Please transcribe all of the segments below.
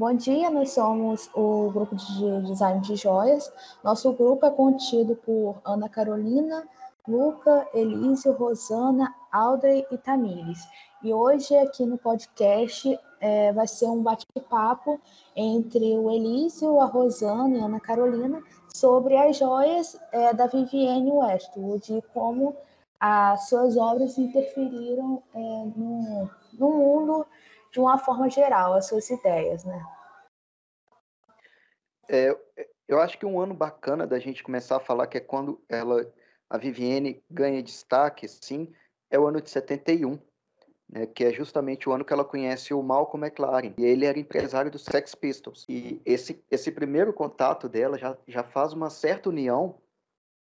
Bom dia, nós somos o grupo de design de joias. Nosso grupo é contido por Ana Carolina, Luca, Elísio, Rosana, Audrey e Tamires. E hoje aqui no podcast é, vai ser um bate-papo entre o Elísio, a Rosana e a Ana Carolina sobre as joias é, da Vivienne Westwood e como as suas obras interferiram é, no, de uma forma geral, as suas ideias, né? É, eu acho que um ano bacana da gente começar a falar que é quando ela, a Vivienne ganha destaque, sim, é o ano de 71, né, que é justamente o ano que ela conhece o Malcolm McLaren, e ele era empresário dos Sex Pistols. E esse, esse primeiro contato dela já, já faz uma certa união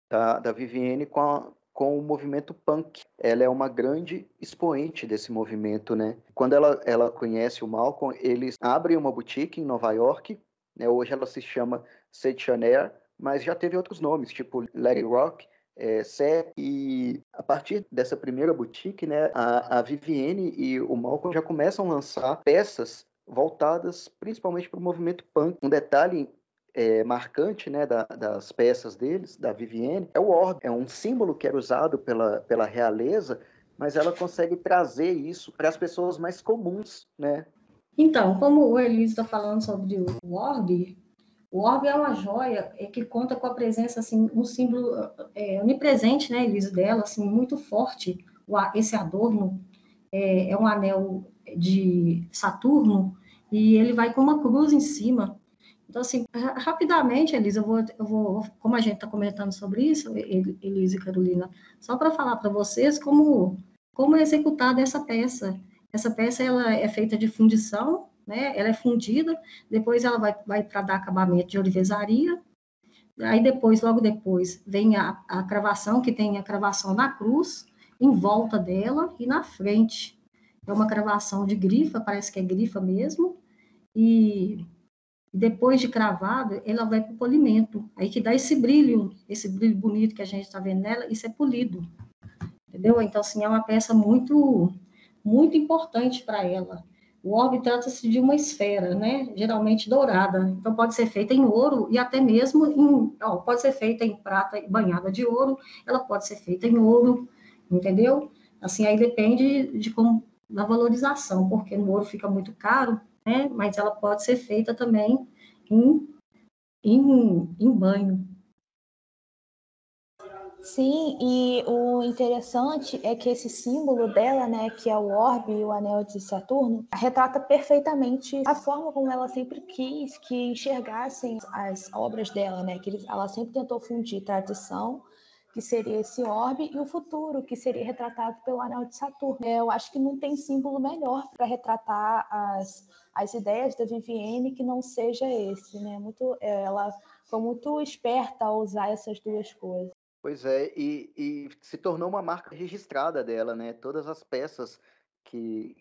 da, da Vivienne com a, com o movimento punk. Ela é uma grande expoente desse movimento, né? Quando ela, ela conhece o Malcolm, eles abrem uma boutique em Nova York, né? Hoje ela se chama Setionaire, mas já teve outros nomes, tipo Larry Rock, é, e a partir dessa primeira boutique, né, a, a Vivienne e o Malcolm já começam a lançar peças voltadas principalmente para o movimento punk. Um detalhe é, marcante né, da, das peças deles, da Vivienne, é o orbe. É um símbolo que era usado pela, pela realeza, mas ela consegue trazer isso para as pessoas mais comuns, né? Então, como o Elise está falando sobre o orbe, o orbe é uma joia é que conta com a presença, assim, um símbolo é, onipresente, né, Elise, dela, assim, muito forte. esse adorno é, é um anel de Saturno e ele vai com uma cruz em cima. Então, assim, rapidamente, Elisa, eu vou, eu vou como a gente está comentando sobre isso, Elisa e Carolina, só para falar para vocês como, como é executada essa peça. Essa peça ela é feita de fundição, né? Ela é fundida, depois ela vai, vai para dar acabamento de orivesaria, aí depois, logo depois, vem a, a cravação, que tem a cravação na cruz, em volta dela e na frente. É uma cravação de grifa, parece que é grifa mesmo, e depois de cravado, ela vai para o polimento. Aí que dá esse brilho, esse brilho bonito que a gente está vendo nela, isso é polido. Entendeu? Então, assim, é uma peça muito, muito importante para ela. O orbe trata-se de uma esfera, né? Geralmente dourada. Então, pode ser feita em ouro e até mesmo em. Ó, pode ser feita em prata banhada de ouro, ela pode ser feita em ouro, entendeu? Assim, aí depende de como da valorização, porque no ouro fica muito caro, né? Mas ela pode ser feita também em, em, em banho. Sim, e o interessante é que esse símbolo dela, né, que é o orbe e o anel de Saturno, retrata perfeitamente a forma como ela sempre quis que enxergassem as obras dela, né, que ela sempre tentou fundir tradição que seria esse orbe, e o futuro, que seria retratado pelo anel de Saturno. É, eu acho que não tem símbolo melhor para retratar as, as ideias da Vivienne que não seja esse, né? Muito, ela foi muito esperta ao usar essas duas coisas. Pois é, e, e se tornou uma marca registrada dela, né? Todas as peças que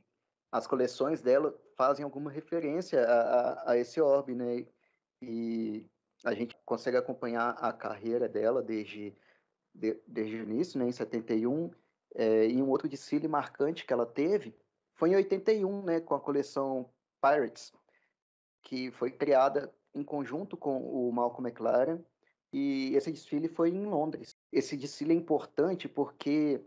as coleções dela fazem alguma referência a, a, a esse orbe, né? E a gente consegue acompanhar a carreira dela desde de, desde o início, né, em 71, é, e um outro desfile marcante que ela teve foi em 81, né, com a coleção Pirates, que foi criada em conjunto com o Malcolm McLaren, e esse desfile foi em Londres. Esse desfile é importante porque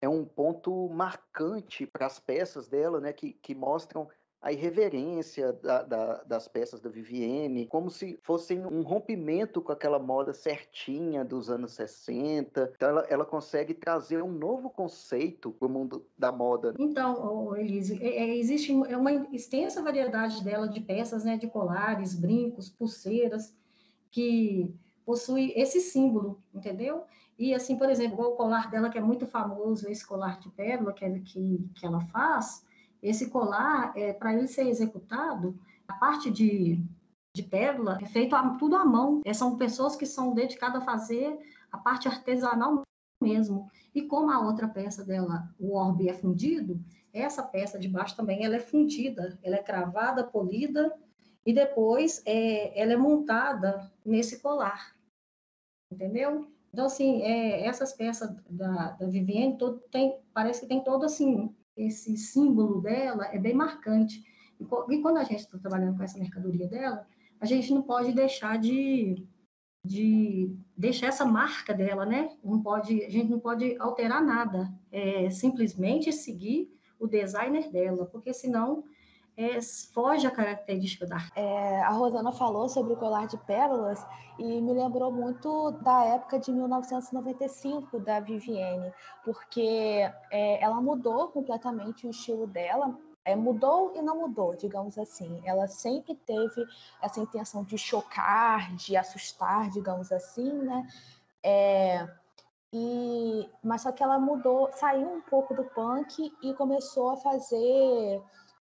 é um ponto marcante para as peças dela, né, que, que mostram a irreverência da, da, das peças da Vivienne, como se fossem um rompimento com aquela moda certinha dos anos 60. Então, ela, ela consegue trazer um novo conceito para o mundo da moda. Então, Elise, é, é, existe é uma extensa variedade dela de peças, né, de colares, brincos, pulseiras, que possui esse símbolo, entendeu? E assim, por exemplo, o colar dela, que é muito famoso, esse colar de pérola que, que, que ela faz, esse colar, é, para ele ser executado, a parte de, de pérola é feito tudo à mão. É, são pessoas que são dedicadas a fazer a parte artesanal mesmo. E como a outra peça dela, o orbe é fundido, essa peça de baixo também ela é fundida, ela é cravada, polida e depois é, ela é montada nesse colar, entendeu? Então assim, é, essas peças da, da Vivienne todo, tem, parece que tem todo assim esse símbolo dela é bem marcante. E quando a gente está trabalhando com essa mercadoria dela, a gente não pode deixar de, de deixar essa marca dela, né? Não pode, a gente não pode alterar nada, é simplesmente seguir o designer dela, porque senão é, foge a característica da é, A Rosana falou sobre o colar de pérolas e me lembrou muito da época de 1995 da Vivienne, porque é, ela mudou completamente o estilo dela. É, mudou e não mudou, digamos assim. Ela sempre teve essa intenção de chocar, de assustar, digamos assim, né? É, e, mas só que ela mudou, saiu um pouco do punk e começou a fazer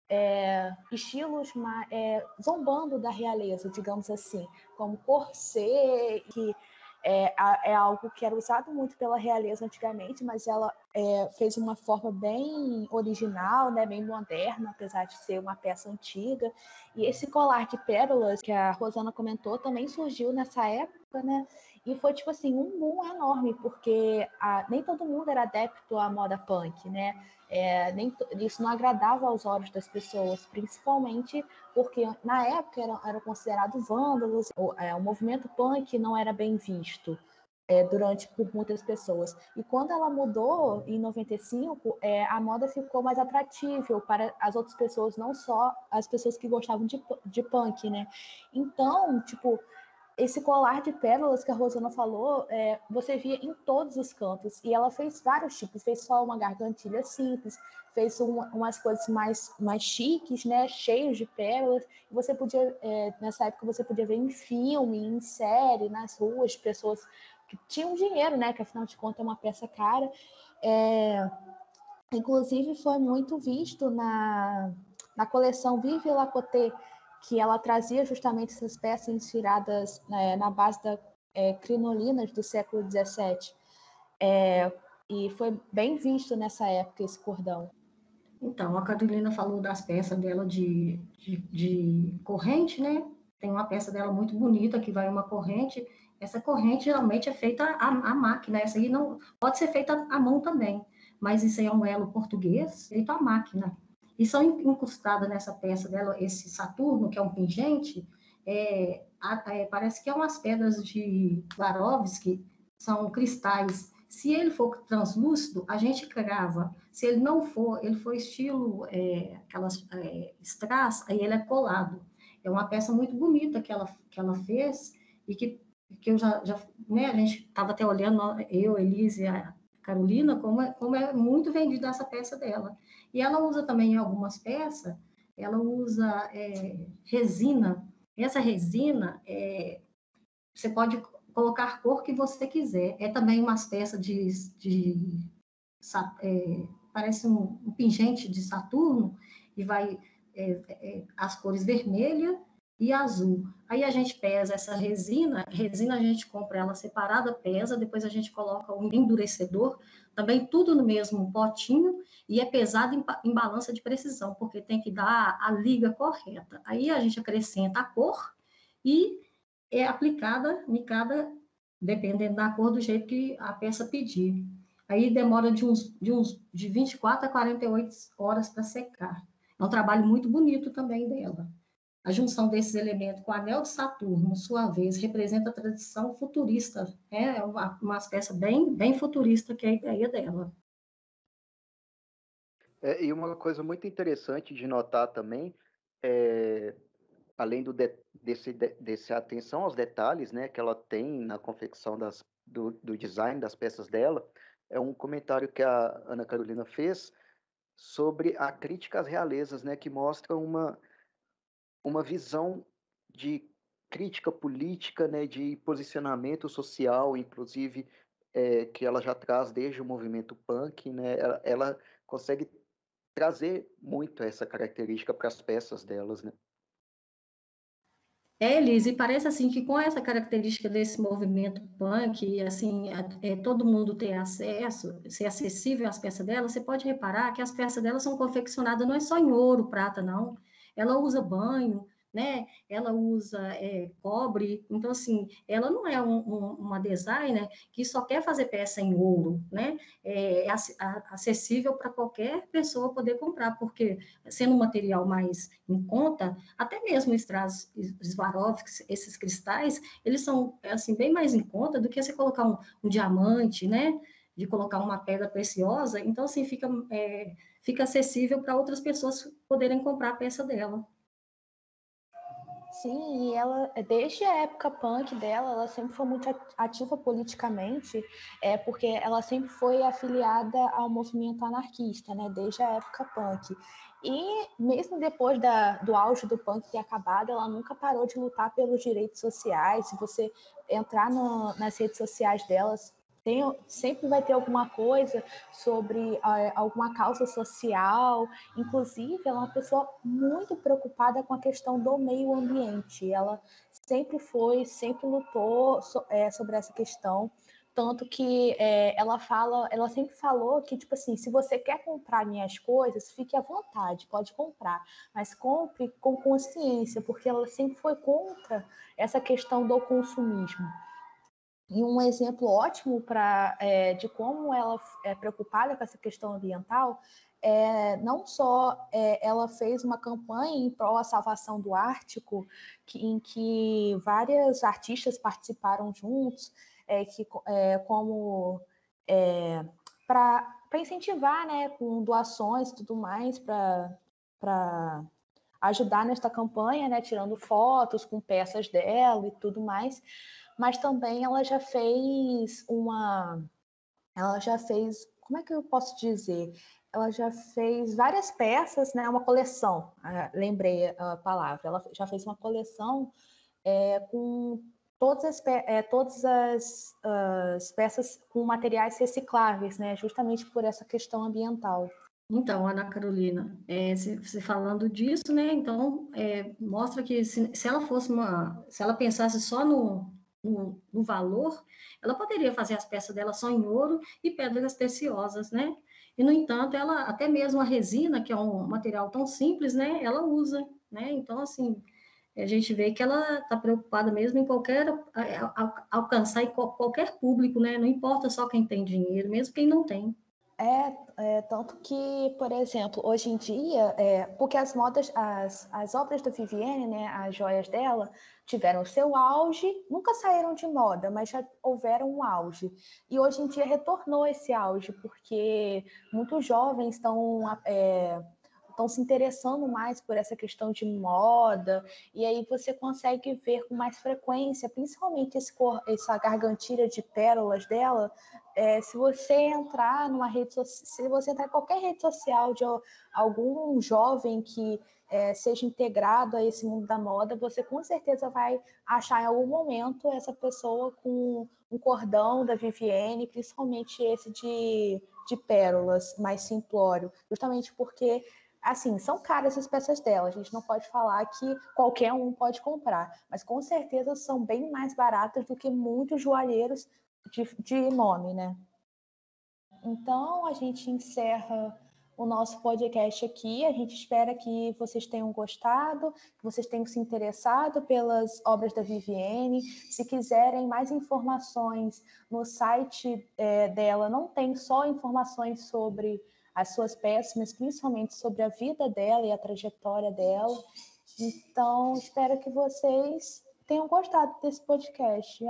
é, estilos é, zombando da realeza, digamos assim, como corset, que é, é, algo que era usado muito pela realeza antigamente, mas ela é, fez uma forma bem original, né, bem moderna, apesar de ser uma peça antiga. E esse colar de pérolas que a Rosana comentou também surgiu nessa época, né? E foi tipo assim um boom enorme, porque a, nem todo mundo era adepto à moda punk, né? É, nem, isso não agradava aos olhos das pessoas, principalmente porque na época eram, considerados vândalos, o, é, o movimento punk não era bem visto. É, durante por muitas pessoas. E quando ela mudou em 95, é, a moda ficou mais atratível para as outras pessoas, não só as pessoas que gostavam de, de punk, né? Então, tipo, esse colar de pérolas que a Rosana falou, é, você via em todos os cantos. E ela fez vários tipos. Fez só uma gargantilha simples, fez umas coisas mais, mais chiques, né? Cheios de pérolas. Você podia, é, nessa época, você podia ver em filme, em série, nas ruas, pessoas que tinham dinheiro, né? Que afinal de contas é uma peça cara. É, inclusive, foi muito visto na, na coleção Vive la Côté, que ela trazia justamente essas peças inspiradas né, na base da é, crinolinas do século XVII. É, e foi bem visto nessa época esse cordão. Então, a Carolina falou das peças dela de, de, de, corrente, né? Tem uma peça dela muito bonita que vai uma corrente. Essa corrente geralmente é feita à, à máquina. Essa aí não pode ser feita à mão também, mas isso aí é um elo português feito à máquina. E são incrustadas nessa peça dela, esse Saturno, que é um pingente, é, é, parece que é umas pedras de Swarovski, são cristais. Se ele for translúcido, a gente crava. Se ele não for, ele for estilo é, aquelas é, strass, aí ele é colado. É uma peça muito bonita que ela, que ela fez e que, que eu já, já né, a gente estava até olhando, eu, Elise a Carolina, como é, como é muito vendida essa peça dela. E ela usa também em algumas peças, ela usa é, resina. Essa resina, é, você pode colocar cor que você quiser. É também umas peças de, de é, parece um, um, pingente de Saturno e vai é, é, as cores vermelha e azul. Aí a gente pesa essa resina, resina a gente compra ela separada, pesa, depois a gente coloca um endurecedor, também tudo no mesmo potinho, e é pesado em, em balança de precisão, porque tem que dar a liga correta. Aí a gente acrescenta a cor e é aplicada em cada, dependendo da cor, do jeito que a peça pedir. Aí demora de uns, de uns de 24 a 48 horas para secar. É um trabalho muito bonito também dela. A junção desses elementos com o anel de Saturno, sua vez, representa a tradição futurista, né? é uma, uma peça bem, bem futurista que é a ideia dela. É, e uma coisa muito interessante de notar também, é, além do de, desse, de, desse atenção aos detalhes né, que ela tem na confecção das, do, do design das peças dela, é um comentário que a Ana Carolina fez sobre a crítica às realezas, né, que mostra uma uma visão de crítica política, né, de posicionamento social, inclusive é, que ela já traz desde o movimento punk, né, ela, ela consegue trazer muito essa característica para as peças delas, né. É, Elise, parece assim que com essa característica desse movimento punk, assim, é, todo mundo ter acesso, ser acessível às peças dela, você pode reparar que as peças dela são confeccionadas não é só em ouro, prata, não, ela usa banho, né? Ela usa é, cobre, então assim, ela não é um, um, uma designer que só quer fazer peça em ouro, né? É, é acessível para qualquer pessoa poder comprar, porque sendo um material mais em conta, até mesmo strass Swarovski, esses cristais, eles são assim bem mais em conta do que você colocar um, um diamante, né? De colocar uma pedra preciosa, então assim fica é, fica acessível para outras pessoas poderem comprar a peça dela. Sim, e ela, desde a época punk dela, ela sempre foi muito ativa politicamente, é, porque ela sempre foi afiliada ao movimento anarquista, né, desde a época punk. E mesmo depois da, do auge do punk ter acabado, ela nunca parou de lutar pelos direitos sociais. Se você entrar no, nas redes sociais delas, tem, sempre vai ter alguma coisa sobre alguma causa social. Inclusive, ela é uma pessoa muito preocupada com a questão do meio ambiente. Ela sempre foi, sempre lutou so, é, sobre essa questão. Tanto que é, ela fala, ela sempre falou que, tipo assim, se você quer comprar minhas coisas, fique à vontade, pode comprar, mas compre com consciência, porque ela sempre foi contra essa questão do consumismo. E um exemplo ótimo para é, de como ela é preocupada com essa questão ambiental é não só é, ela fez uma campanha em prol da salvação do Ártico, que, em que várias artistas participaram juntos, é, que, é, como é, para incentivar, né, com doações e tudo mais, para ajudar nesta campanha, né, tirando fotos com peças dela e tudo mais mas também ela já fez uma. Ela já fez. Como é que eu posso dizer? Ela já fez várias peças, né? Uma coleção, ah, lembrei a palavra. Ela já fez uma coleção é, com todas as, é, todas as, as, peças com materiais recicláveis, né? Justamente por essa questão ambiental. Então, Ana Carolina, é, se, se, falando disso, né? Então, é, mostra que se, se, ela fosse uma, se ela pensasse só no, no, no, valor, ela poderia fazer as peças dela só em ouro e pedras preciosas, né? E, no entanto, ela, até mesmo a resina, que é um material tão simples, né? Ela usa, né? Então, assim, a gente vê que ela está preocupada mesmo em qualquer, alcançar qualquer público, né? Não importa só quem tem dinheiro, mesmo quem não tem. É, é, tanto que, por exemplo, hoje em dia, é, porque as modas, as, as obras da Vivienne, né, as joias dela, tiveram seu auge, nunca saíram de moda, mas já houveram um auge. E hoje em dia retornou esse auge, porque muitos jovens estão é, estão se interessando mais por essa questão de moda, e aí você consegue ver com mais frequência, principalmente esse cor, essa gargantilha de pérolas dela, é, se você entrar numa rede se você entrar em qualquer rede social de algum jovem que é, seja integrado a esse mundo da moda, você com certeza vai achar em algum momento essa pessoa com um cordão da Vivienne, principalmente esse de, de pérolas, mais simplório, justamente porque assim, são caras as peças dela, a gente não pode falar que qualquer um pode comprar, mas com certeza são bem mais baratas do que muitos joalheiros de, de nome, né? Então, a gente encerra o nosso podcast aqui. A gente espera que vocês tenham gostado, que vocês tenham se interessado pelas obras da Vivienne. Se quiserem mais informações no site é, dela, não tem só informações sobre as suas peças, mas principalmente sobre a vida dela e a trajetória dela. Então, espero que vocês tenham gostado desse podcast.